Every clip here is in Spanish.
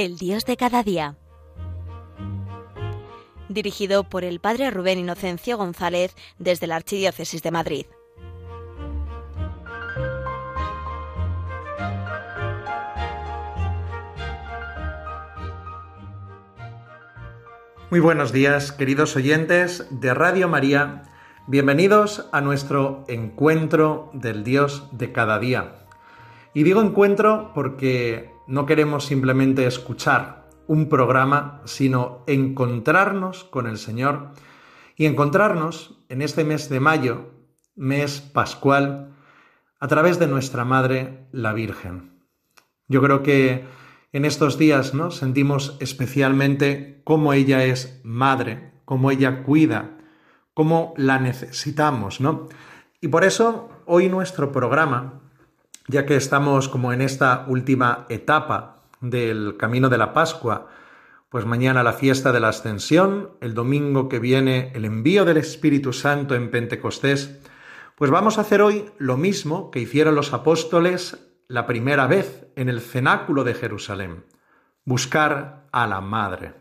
El Dios de cada día. Dirigido por el Padre Rubén Inocencio González desde la Archidiócesis de Madrid. Muy buenos días, queridos oyentes de Radio María. Bienvenidos a nuestro encuentro del Dios de cada día. Y digo encuentro porque no queremos simplemente escuchar un programa, sino encontrarnos con el Señor y encontrarnos en este mes de mayo, mes pascual, a través de nuestra Madre, la Virgen. Yo creo que en estos días ¿no? sentimos especialmente cómo ella es madre, cómo ella cuida, cómo la necesitamos, ¿no? Y por eso hoy nuestro programa, ya que estamos como en esta última etapa del camino de la Pascua, pues mañana la fiesta de la Ascensión, el domingo que viene el envío del Espíritu Santo en Pentecostés, pues vamos a hacer hoy lo mismo que hicieron los apóstoles la primera vez en el cenáculo de Jerusalén, buscar a la Madre.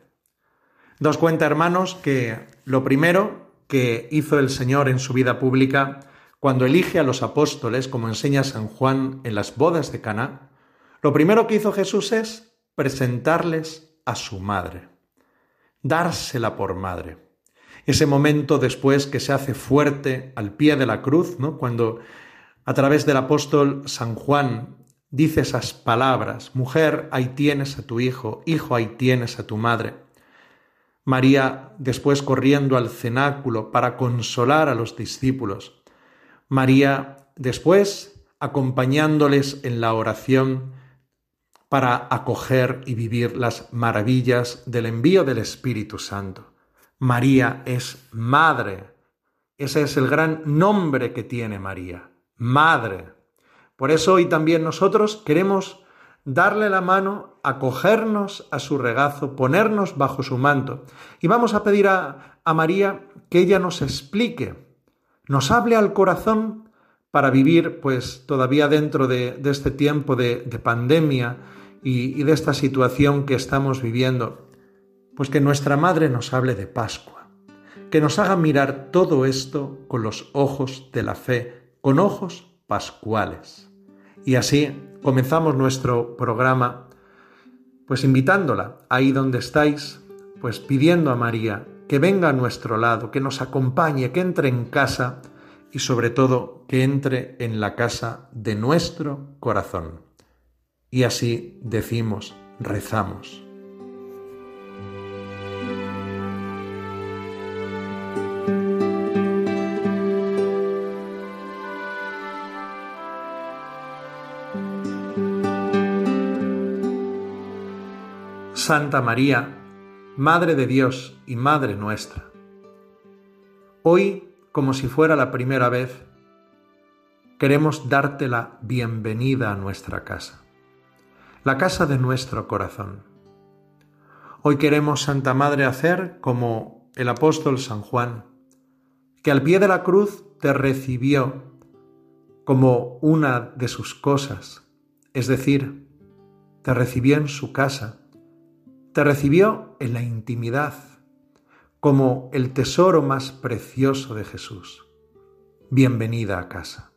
Dos cuenta, hermanos, que lo primero que hizo el Señor en su vida pública, cuando elige a los apóstoles, como enseña San Juan en las bodas de Caná, lo primero que hizo Jesús es presentarles a su madre, dársela por madre. Ese momento después que se hace fuerte al pie de la cruz, ¿no? Cuando a través del apóstol San Juan dice esas palabras, mujer, ahí tienes a tu hijo, hijo, ahí tienes a tu madre. María después corriendo al cenáculo para consolar a los discípulos. María después acompañándoles en la oración para acoger y vivir las maravillas del envío del Espíritu Santo. María es madre. Ese es el gran nombre que tiene María madre. Por eso hoy también nosotros queremos darle la mano, acogernos a su regazo, ponernos bajo su manto. Y vamos a pedir a, María que ella nos explique, nos hable al corazón para vivir pues todavía dentro de, este tiempo de, pandemia y, y de esta situación que estamos viviendo. Pues que nuestra Madre nos hable de Pascua, que nos haga mirar todo esto con los ojos de la fe con ojos pascuales. Y así comenzamos nuestro programa, pues invitándola ahí donde estáis, pues pidiendo a María que venga a nuestro lado, que nos acompañe, que entre en casa y sobre todo que entre en la casa de nuestro corazón. Y así decimos, rezamos. Santa María, Madre de Dios y Madre nuestra. Hoy, como si fuera la primera vez, queremos darte la bienvenida a nuestra casa, la casa de nuestro corazón. Hoy queremos, Santa Madre, hacer como el apóstol San Juan, que al pie de la cruz te recibió como una de sus cosas, es decir, te recibió en su casa te recibió en la intimidad como el tesoro más precioso de Jesús. Bienvenida a casa.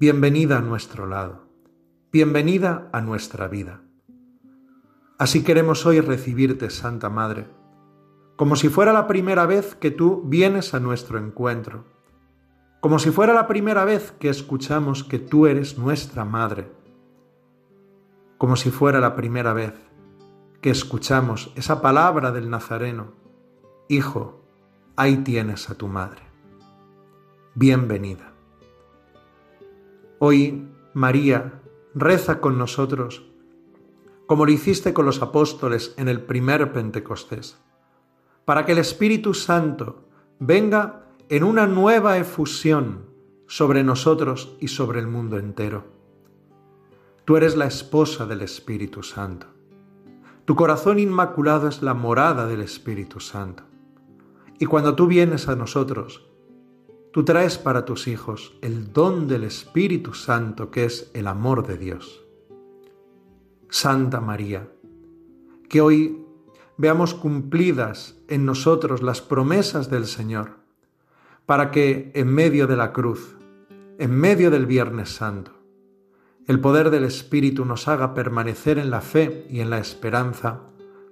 Bienvenida a nuestro lado. Bienvenida a nuestra vida. Así queremos hoy recibirte, Santa Madre, como si fuera la primera vez que tú vienes a nuestro encuentro, como si fuera la primera vez que escuchamos que tú eres nuestra Madre, como si fuera la primera vez que escuchamos esa palabra del Nazareno, Hijo, ahí tienes a tu madre. Bienvenida. Hoy, María, reza con nosotros, como lo hiciste con los apóstoles en el primer Pentecostés, para que el Espíritu Santo venga en una nueva efusión sobre nosotros y sobre el mundo entero. Tú eres la esposa del Espíritu Santo. Tu corazón inmaculado es la morada del Espíritu Santo. Y cuando tú vienes a nosotros, tú traes para tus hijos el don del Espíritu Santo que es el amor de Dios. Santa María, que hoy veamos cumplidas en nosotros las promesas del Señor, para que en medio de la cruz, en medio del Viernes Santo, el poder del Espíritu nos haga permanecer en la fe y en la esperanza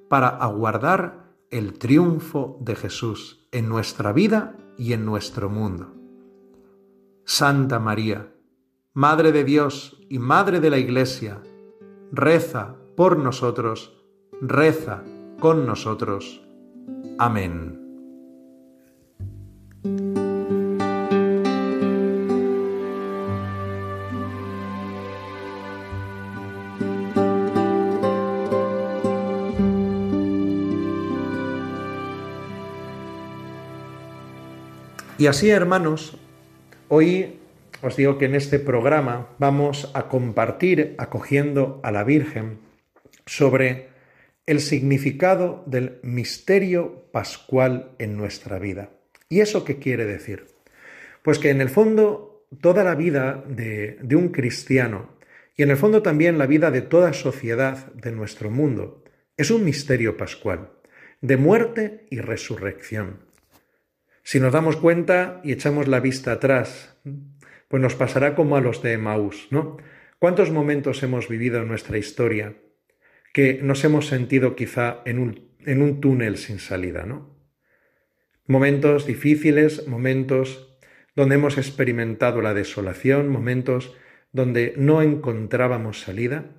para aguardar el triunfo de Jesús en nuestra vida y en nuestro mundo. Santa María, Madre de Dios y Madre de la Iglesia, reza por nosotros, reza con nosotros. Amén. Y así, hermanos, hoy os digo que en este programa vamos a compartir, acogiendo a la Virgen, sobre el significado del misterio pascual en nuestra vida. ¿Y eso qué quiere decir? Pues que en el fondo toda la vida de, de un cristiano y en el fondo también la vida de toda sociedad de nuestro mundo es un misterio pascual, de muerte y resurrección. Si nos damos cuenta y echamos la vista atrás, pues nos pasará como a los de Emaús, ¿no? ¿Cuántos momentos hemos vivido en nuestra historia que nos hemos sentido quizá en un, en un túnel sin salida, ¿no? Momentos difíciles, momentos donde hemos experimentado la desolación, momentos donde no encontrábamos salida.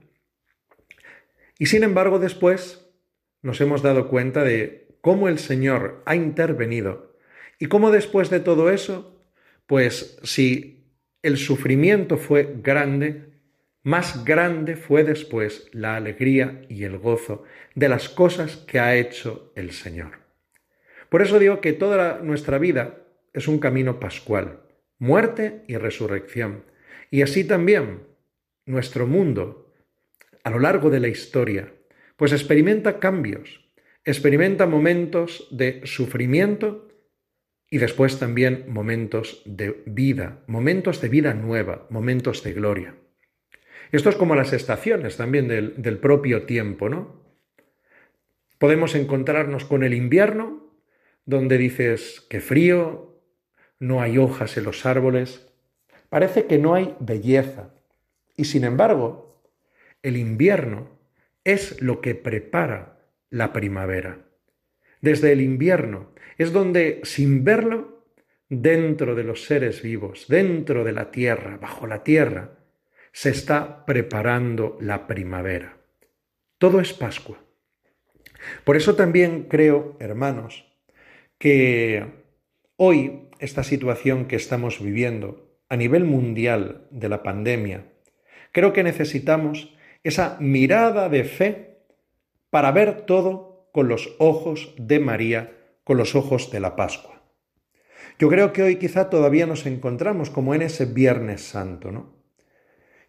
Y sin embargo después nos hemos dado cuenta de cómo el Señor ha intervenido y cómo después de todo eso, pues si el sufrimiento fue grande, más grande fue después la alegría y el gozo de las cosas que ha hecho el Señor. Por eso digo que toda nuestra vida es un camino pascual, muerte y resurrección. Y así también nuestro mundo, a lo largo de la historia, pues experimenta cambios, experimenta momentos de sufrimiento y después también momentos de vida, momentos de vida nueva, momentos de gloria. Esto es como las estaciones también del, del propio tiempo, ¿no? Podemos encontrarnos con el invierno, donde dices que frío, no hay hojas en los árboles, parece que no hay belleza. Y sin embargo, el invierno es lo que prepara la primavera. Desde el invierno es donde, sin verlo, dentro de los seres vivos, dentro de la tierra, bajo la tierra, se está preparando la primavera. Todo es Pascua. Por eso también creo, hermanos, que hoy esta situación que estamos viviendo a nivel mundial de la pandemia, creo que necesitamos esa mirada de fe para ver todo con los ojos de María, con los ojos de la Pascua. Yo creo que hoy quizá todavía nos encontramos como en ese Viernes Santo, ¿no?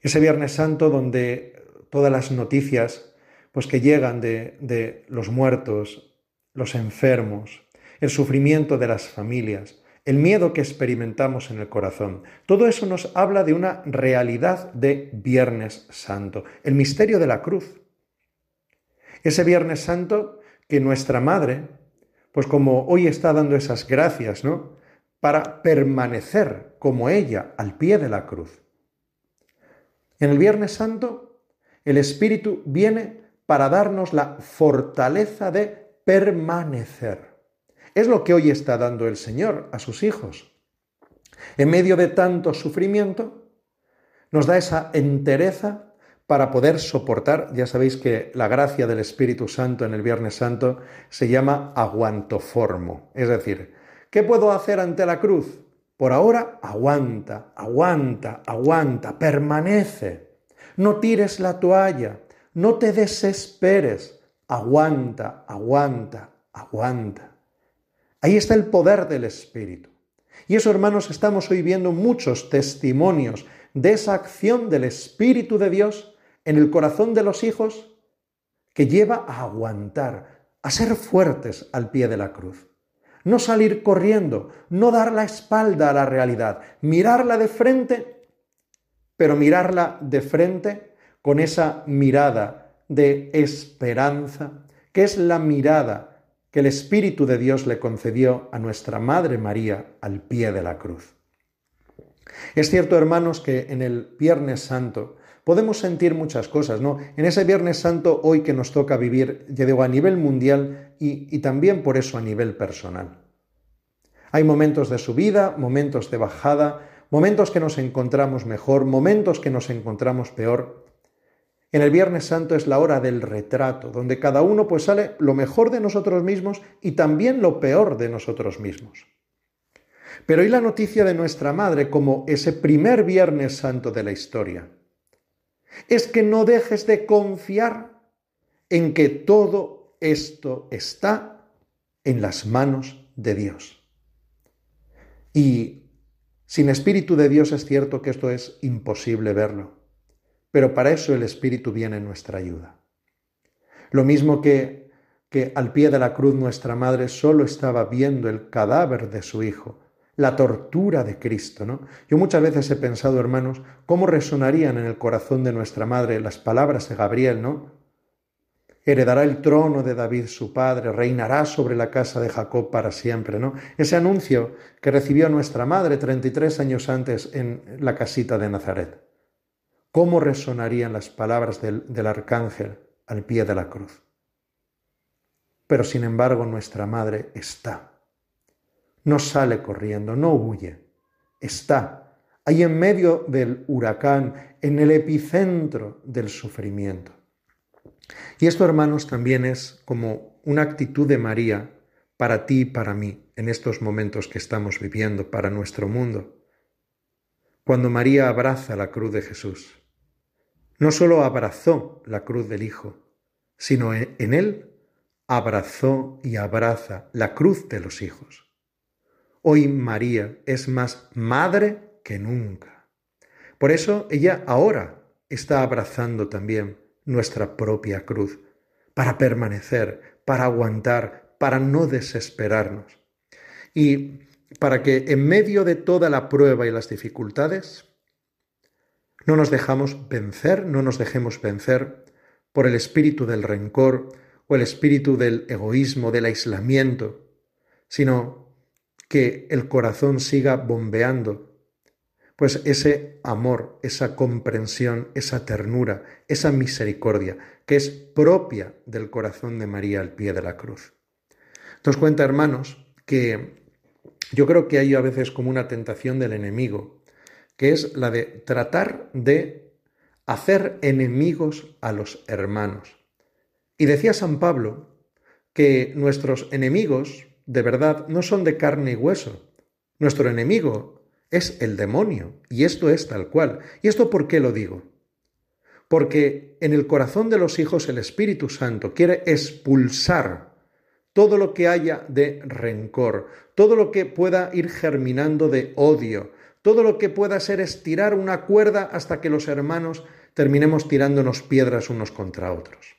Ese Viernes Santo donde todas las noticias pues que llegan de, de los muertos, los enfermos, el sufrimiento de las familias, el miedo que experimentamos en el corazón. Todo eso nos habla de una realidad de Viernes Santo, el misterio de la cruz. Ese Viernes Santo que nuestra Madre, pues como hoy está dando esas gracias, ¿no? Para permanecer como ella al pie de la cruz. En el Viernes Santo, el Espíritu viene para darnos la fortaleza de permanecer. Es lo que hoy está dando el Señor a sus hijos. En medio de tanto sufrimiento, nos da esa entereza para poder soportar, ya sabéis que la gracia del Espíritu Santo en el Viernes Santo se llama aguantoformo. Es decir, ¿qué puedo hacer ante la cruz? Por ahora, aguanta, aguanta, aguanta, permanece. No tires la toalla, no te desesperes, aguanta, aguanta, aguanta. Ahí está el poder del Espíritu. Y eso, hermanos, estamos hoy viendo muchos testimonios de esa acción del Espíritu de Dios en el corazón de los hijos que lleva a aguantar, a ser fuertes al pie de la cruz no salir corriendo, no dar la espalda a la realidad, mirarla de frente, pero mirarla de frente con esa mirada de esperanza que es la mirada que el Espíritu de Dios le concedió a nuestra Madre María al pie de la cruz. Es cierto, hermanos, que en el Viernes Santo podemos sentir muchas cosas, ¿no? En ese Viernes Santo hoy que nos toca vivir, ya digo, a nivel mundial y, y también por eso a nivel personal. Hay momentos de subida, momentos de bajada, momentos que nos encontramos mejor, momentos que nos encontramos peor. En el Viernes Santo es la hora del retrato, donde cada uno pues sale lo mejor de nosotros mismos y también lo peor de nosotros mismos. Pero hoy la noticia de nuestra madre como ese primer Viernes Santo de la historia es que no dejes de confiar en que todo esto está en las manos de Dios. Y sin Espíritu de Dios es cierto que esto es imposible verlo, pero para eso el Espíritu viene en nuestra ayuda. Lo mismo que, que al pie de la cruz nuestra madre solo estaba viendo el cadáver de su hijo, la tortura de Cristo, ¿no? Yo muchas veces he pensado, hermanos, cómo resonarían en el corazón de nuestra madre las palabras de Gabriel, ¿no? heredará el trono de David su padre, reinará sobre la casa de Jacob para siempre, ¿no? Ese anuncio que recibió nuestra madre 33 años antes en la casita de Nazaret. ¿Cómo resonarían las palabras del, del arcángel al pie de la cruz? Pero sin embargo nuestra madre está. No sale corriendo, no huye, está ahí en medio del huracán, en el epicentro del sufrimiento. Y esto, hermanos, también es como una actitud de María para ti y para mí en estos momentos que estamos viviendo, para nuestro mundo. Cuando María abraza la cruz de Jesús, no solo abrazó la cruz del Hijo, sino en él abrazó y abraza la cruz de los hijos. Hoy María es más madre que nunca. Por eso ella ahora está abrazando también nuestra propia cruz, para permanecer, para aguantar, para no desesperarnos. Y para que en medio de toda la prueba y las dificultades, no nos dejamos vencer, no nos dejemos vencer por el espíritu del rencor o el espíritu del egoísmo, del aislamiento, sino que el corazón siga bombeando pues ese amor, esa comprensión, esa ternura, esa misericordia, que es propia del corazón de María al pie de la cruz. Nos cuenta, hermanos, que yo creo que hay a veces como una tentación del enemigo, que es la de tratar de hacer enemigos a los hermanos. Y decía San Pablo que nuestros enemigos, de verdad, no son de carne y hueso. Nuestro enemigo es el demonio, y esto es tal cual. ¿Y esto por qué lo digo? Porque en el corazón de los hijos el Espíritu Santo quiere expulsar todo lo que haya de rencor, todo lo que pueda ir germinando de odio, todo lo que pueda ser estirar una cuerda hasta que los hermanos terminemos tirándonos piedras unos contra otros.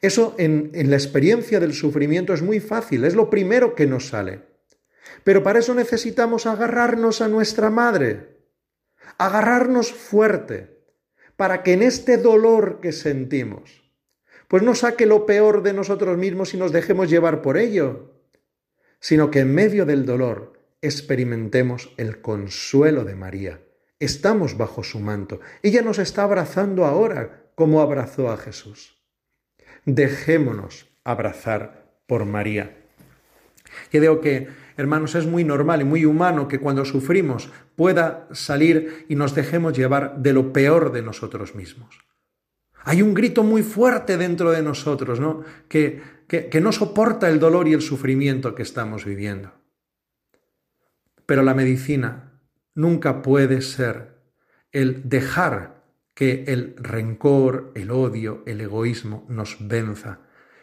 Eso en, la experiencia del sufrimiento es muy fácil, es lo primero que nos sale. Pero para eso necesitamos agarrarnos a nuestra madre, agarrarnos fuerte, para que en este dolor que sentimos, pues no saque lo peor de nosotros mismos y nos dejemos llevar por ello, sino que en medio del dolor experimentemos el consuelo de María. Estamos bajo su manto. Ella nos está abrazando ahora como abrazó a Jesús. Dejémonos abrazar por María. Y digo que Hermanos, es muy normal y muy humano que cuando sufrimos pueda salir y nos dejemos llevar de lo peor de nosotros mismos. Hay un grito muy fuerte dentro de nosotros, ¿no? Que, que, que no soporta el dolor y el sufrimiento que estamos viviendo. Pero la medicina nunca puede ser el dejar que el rencor, el odio, el egoísmo nos venza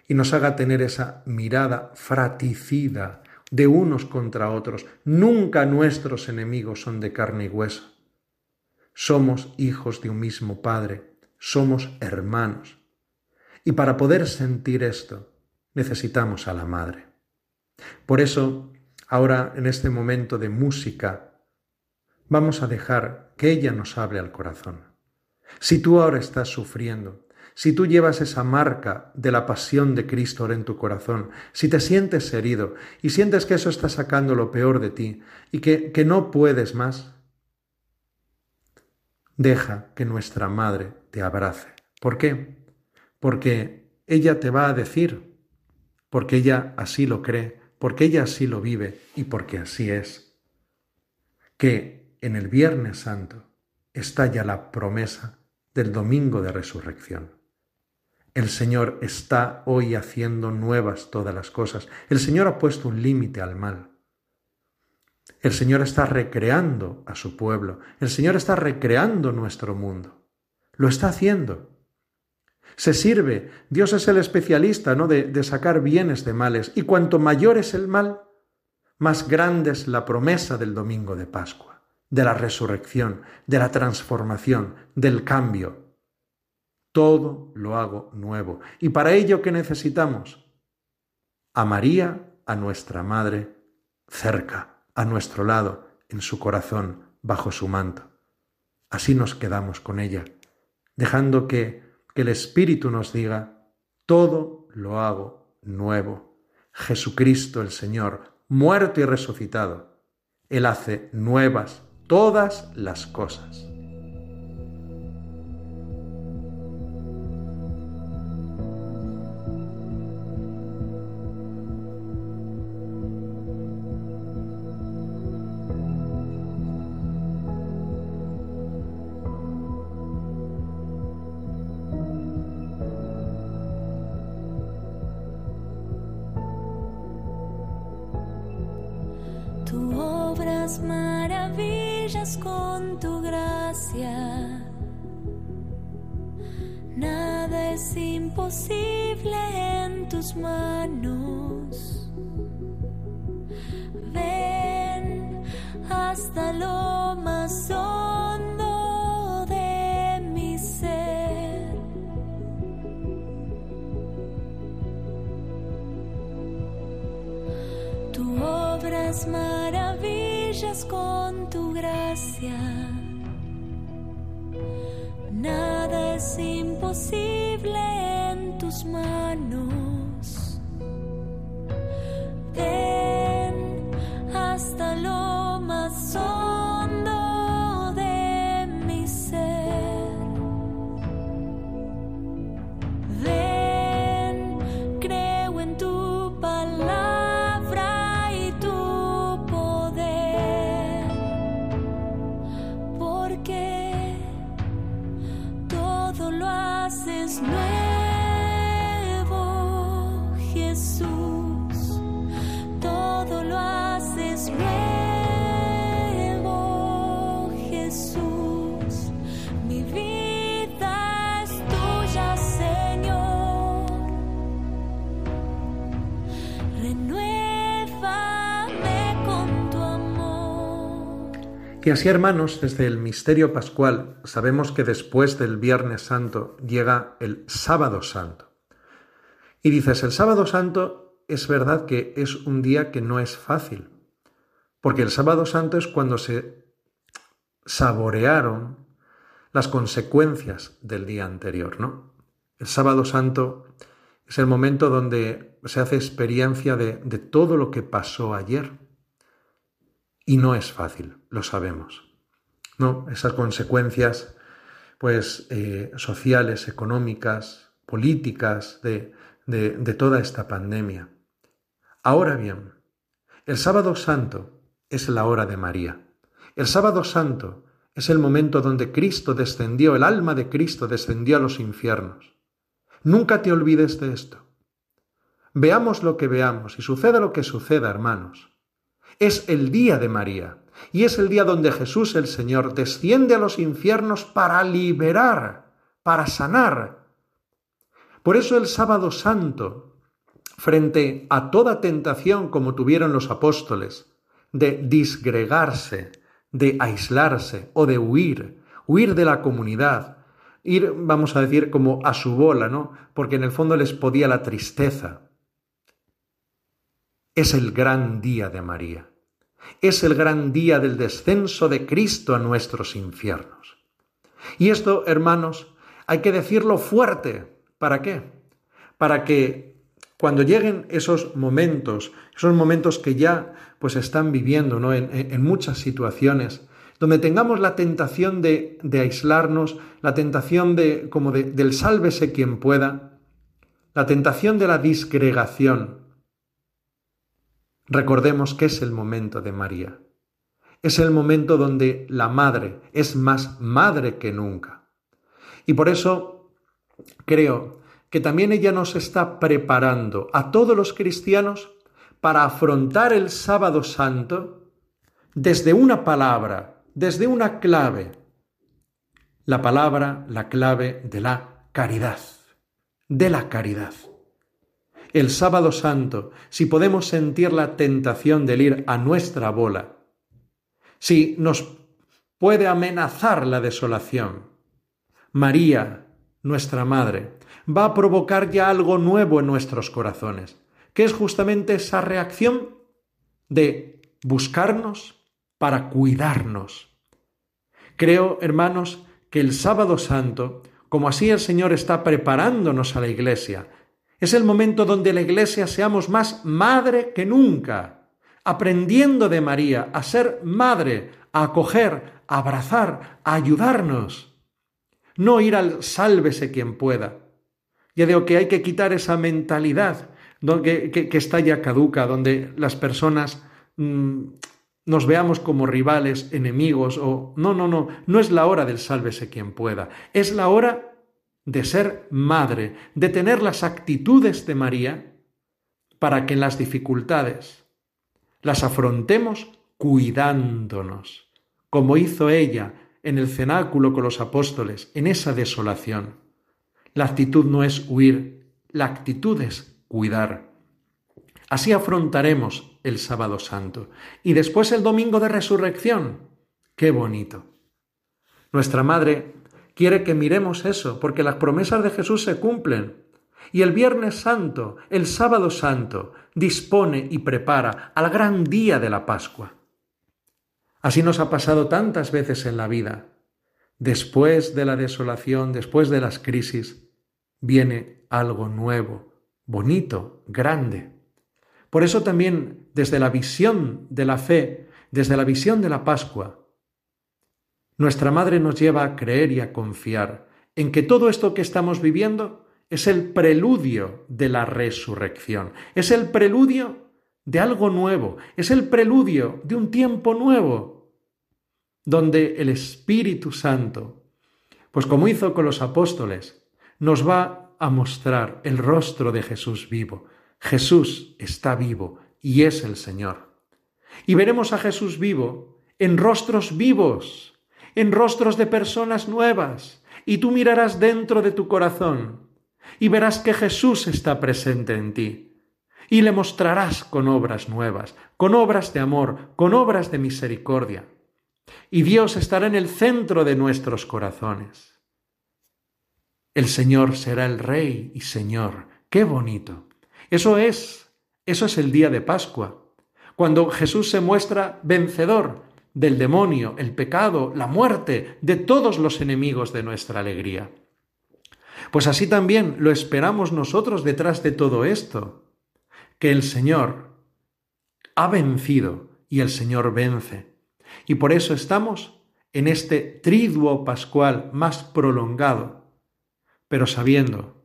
y nos haga tener esa mirada fraticida de unos contra otros. Nunca nuestros enemigos son de carne y hueso. Somos hijos de un mismo Padre, somos hermanos. Y para poder sentir esto, necesitamos a la Madre. Por eso, ahora en este momento de música, vamos a dejar que ella nos hable al corazón. Si tú ahora estás sufriendo, si tú llevas esa marca de la pasión de Cristo en tu corazón, si te sientes herido y sientes que eso está sacando lo peor de ti y que, que no puedes más, deja que nuestra Madre te abrace. ¿Por qué? Porque ella te va a decir, porque ella así lo cree, porque ella así lo vive y porque así es, que en el Viernes Santo está ya la promesa del domingo de resurrección. El Señor está hoy haciendo nuevas todas las cosas. El Señor ha puesto un límite al mal. El Señor está recreando a su pueblo. El Señor está recreando nuestro mundo. Lo está haciendo. Se sirve. Dios es el especialista, ¿no? De, de sacar bienes de males. Y cuanto mayor es el mal, más grande es la promesa del domingo de Pascua, de la resurrección, de la transformación, del cambio todo lo hago nuevo. ¿Y para ello qué necesitamos? A María, a nuestra Madre, cerca, a nuestro lado, en su corazón, bajo su manto. Así nos quedamos con ella, dejando que, que el Espíritu nos diga, todo lo hago nuevo. Jesucristo el Señor, muerto y resucitado, Él hace nuevas todas las cosas. maravillas con tu gracia. Nada es imposible en tus manos. Ven hasta lo más hondo de mi ser. Tu obra es con tu gracia. Nada es imposible en tus manos. Ven hasta lo Y así, hermanos, desde el misterio pascual sabemos que después del Viernes Santo llega el Sábado Santo. Y dices, el Sábado Santo es verdad que es un día que no es fácil, porque el Sábado Santo es cuando se saborearon las consecuencias del día anterior, ¿no? El Sábado Santo es el momento donde se hace experiencia de, de todo lo que pasó ayer y no es fácil, lo sabemos. No, esas consecuencias, pues, eh, sociales, económicas, políticas de, de toda esta pandemia. Ahora bien, el sábado santo es la hora de María. El sábado santo es el momento donde Cristo descendió, el alma de Cristo descendió a los infiernos. Nunca te olvides de esto. Veamos lo que veamos y suceda lo que suceda, hermanos. Es el día de María y es el día donde Jesús el Señor desciende a los infiernos para liberar, para sanar. Por eso el sábado santo, frente a toda tentación como tuvieron los apóstoles, de disgregarse, de aislarse o de huir, huir de la comunidad, ir, vamos a decir, como a su bola, ¿no? Porque en el fondo les podía la tristeza es el gran día de María. Es el gran día del descenso de Cristo a nuestros infiernos. Y esto, hermanos, Hay que decirlo fuerte. ¿Para qué? Para que cuando lleguen esos momentos, esos momentos que ya pues están viviendo ¿no? en, muchas situaciones, donde tengamos la tentación de, aislarnos, la tentación de, como del sálvese quien pueda, la tentación de la disgregación, recordemos que es el momento de María. Es el momento donde la madre es más madre que nunca. Y por eso creo que también ella nos está preparando a todos los cristianos para afrontar el sábado santo desde una palabra, desde una clave, la palabra, la clave de la caridad, de la caridad. El sábado santo, si podemos sentir la tentación de ir a nuestra bola, si nos puede amenazar la desolación, María, nuestra Madre, va a provocar ya algo nuevo en nuestros corazones, que es justamente esa reacción de buscarnos para cuidarnos. Creo, hermanos, que el sábado santo, como así el Señor está preparándonos a la iglesia, es el momento donde la iglesia seamos más madre que nunca, aprendiendo de María a ser madre, a acoger, a abrazar, a ayudarnos. No ir al sálvese quien pueda. Ya digo que hay que quitar esa mentalidad que, está ya caduca, donde las personas mm, nos veamos como rivales, enemigos, o no, no, no, no es la hora del sálvese quien pueda, es la hora de ser madre, de tener las actitudes de María para que en las dificultades las afrontemos cuidándonos, como hizo ella en el cenáculo con los apóstoles, en esa desolación. La actitud no es huir, la actitud es cuidar. Así afrontaremos el sábado santo. Y después el domingo de resurrección. ¡Qué bonito! Nuestra Madre quiere que miremos eso, porque las promesas de Jesús se cumplen. Y el Viernes Santo, el sábado santo, dispone y prepara al gran día de la Pascua. Así nos ha pasado tantas veces en la vida. Después de la desolación, después de las crisis, viene algo nuevo, bonito, grande. Por eso también desde la visión de la fe, desde la visión de la Pascua, nuestra Madre nos lleva a creer y a confiar en que todo esto que estamos viviendo es el preludio de la resurrección, es el preludio de algo nuevo, es el preludio de un tiempo nuevo, donde el Espíritu Santo, pues como hizo con los apóstoles, nos va a mostrar el rostro de Jesús vivo. Jesús está vivo y es el Señor. Y veremos a Jesús vivo en rostros vivos, en rostros de personas nuevas, y tú mirarás dentro de tu corazón y verás que Jesús está presente en ti. Y le mostrarás con obras nuevas, con obras de amor, con obras de misericordia. Y Dios estará en el centro de nuestros corazones. El Señor será el Rey y Señor. ¡Qué bonito! Eso es, eso es el día de Pascua, cuando Jesús se muestra vencedor del demonio, el pecado, la muerte, de todos los enemigos de nuestra alegría. Pues así también lo esperamos nosotros detrás de todo esto, que el Señor ha vencido y el Señor vence. Y por eso estamos en este triduo pascual más prolongado, pero sabiendo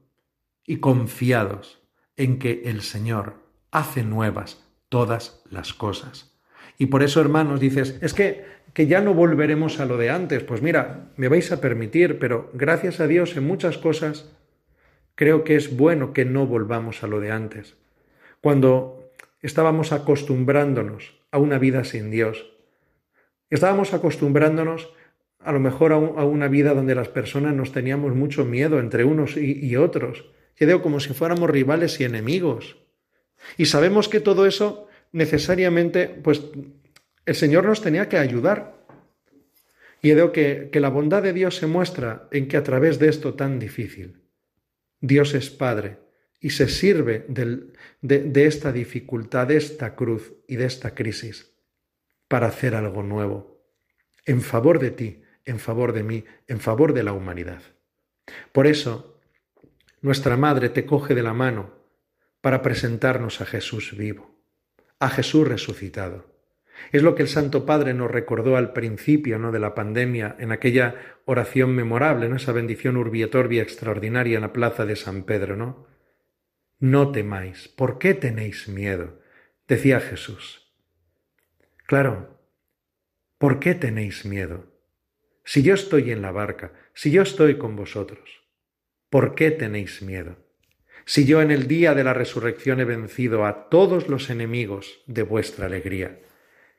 y confiados en que el Señor hace nuevas todas las cosas. Y por eso, hermanos, dices, es que, que ya no volveremos a lo de antes. Pues mira, me vais a permitir, pero gracias a Dios en muchas cosas creo que es bueno que no volvamos a lo de antes. Cuando estábamos acostumbrándonos a una vida sin Dios, estábamos acostumbrándonos a lo mejor a, una vida donde las personas nos teníamos mucho miedo entre unos y, otros. Digo como si fuéramos rivales y enemigos. Y sabemos que todo eso necesariamente, pues el Señor nos tenía que ayudar. Y veo que, que la bondad de Dios se muestra en que a través de esto tan difícil, Dios es Padre y se sirve de, de esta dificultad, de esta cruz y de esta crisis para hacer algo nuevo, en favor de ti, en favor de mí, en favor de la humanidad. Por eso, nuestra Madre te coge de la mano para presentarnos a Jesús vivo, a Jesús resucitado. Es lo que el Santo Padre nos recordó al principio ¿no? de la pandemia, en aquella oración memorable, en esa bendición urbietorbia extraordinaria en la plaza de San Pedro, ¿no? No temáis, ¿por qué tenéis miedo? decía Jesús. Claro, ¿por qué tenéis miedo? Si yo estoy en la barca, si yo estoy con vosotros, ¿por qué tenéis miedo? Si yo en el día de la resurrección he vencido a todos los enemigos de vuestra alegría,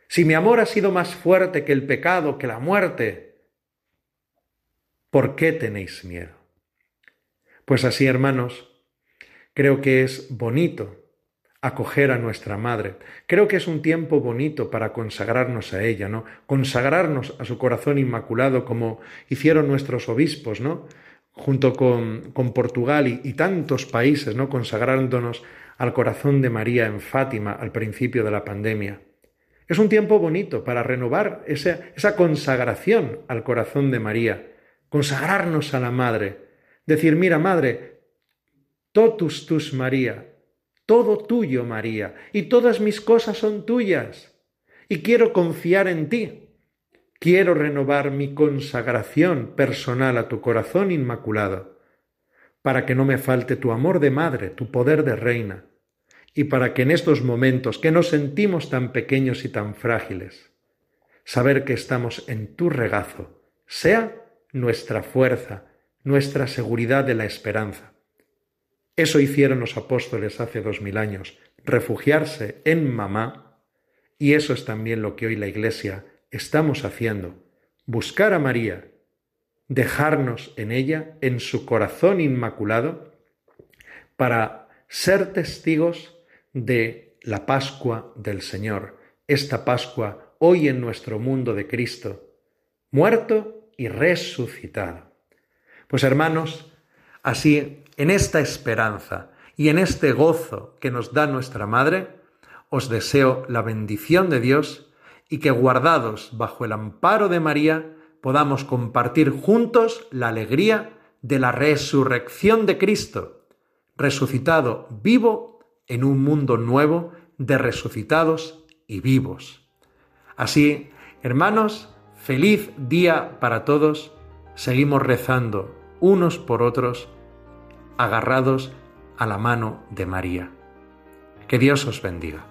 si mi amor ha sido más fuerte que el pecado, que la muerte, ¿por qué tenéis miedo? Pues así, hermanos, creo que es bonito acoger a nuestra madre. Creo que es un tiempo bonito para consagrarnos a ella, ¿no? Consagrarnos a su corazón inmaculado como hicieron nuestros obispos, ¿no? Junto con, con Portugal y, tantos países, ¿no? Consagrándonos al corazón de María en Fátima al principio de la pandemia. Es un tiempo bonito para renovar esa, esa consagración al corazón de María, consagrarnos a la Madre, decir, mira, Madre, totus tus María, todo tuyo, María, y todas mis cosas son tuyas, y quiero confiar en ti. Quiero renovar mi consagración personal a tu corazón inmaculado, para que no me falte tu amor de madre, tu poder de reina, y para que en estos momentos que nos sentimos tan pequeños y tan frágiles, saber que estamos en tu regazo sea nuestra fuerza, nuestra seguridad de la esperanza. Eso hicieron los apóstoles hace dos mil años, refugiarse en mamá, y eso es también lo que hoy la Iglesia estamos haciendo, buscar a María, dejarnos en ella, en su corazón inmaculado, para ser testigos de la Pascua del Señor, esta Pascua hoy en nuestro mundo de Cristo, muerto y resucitado. Pues hermanos, así, en esta esperanza y en este gozo que nos da nuestra Madre, os deseo la bendición de Dios y que guardados bajo el amparo de María podamos compartir juntos la alegría de la resurrección de Cristo, resucitado vivo en un mundo nuevo de resucitados y vivos. Así, hermanos, feliz día para todos. Seguimos rezando unos por otros, agarrados a la mano de María. Que Dios os bendiga.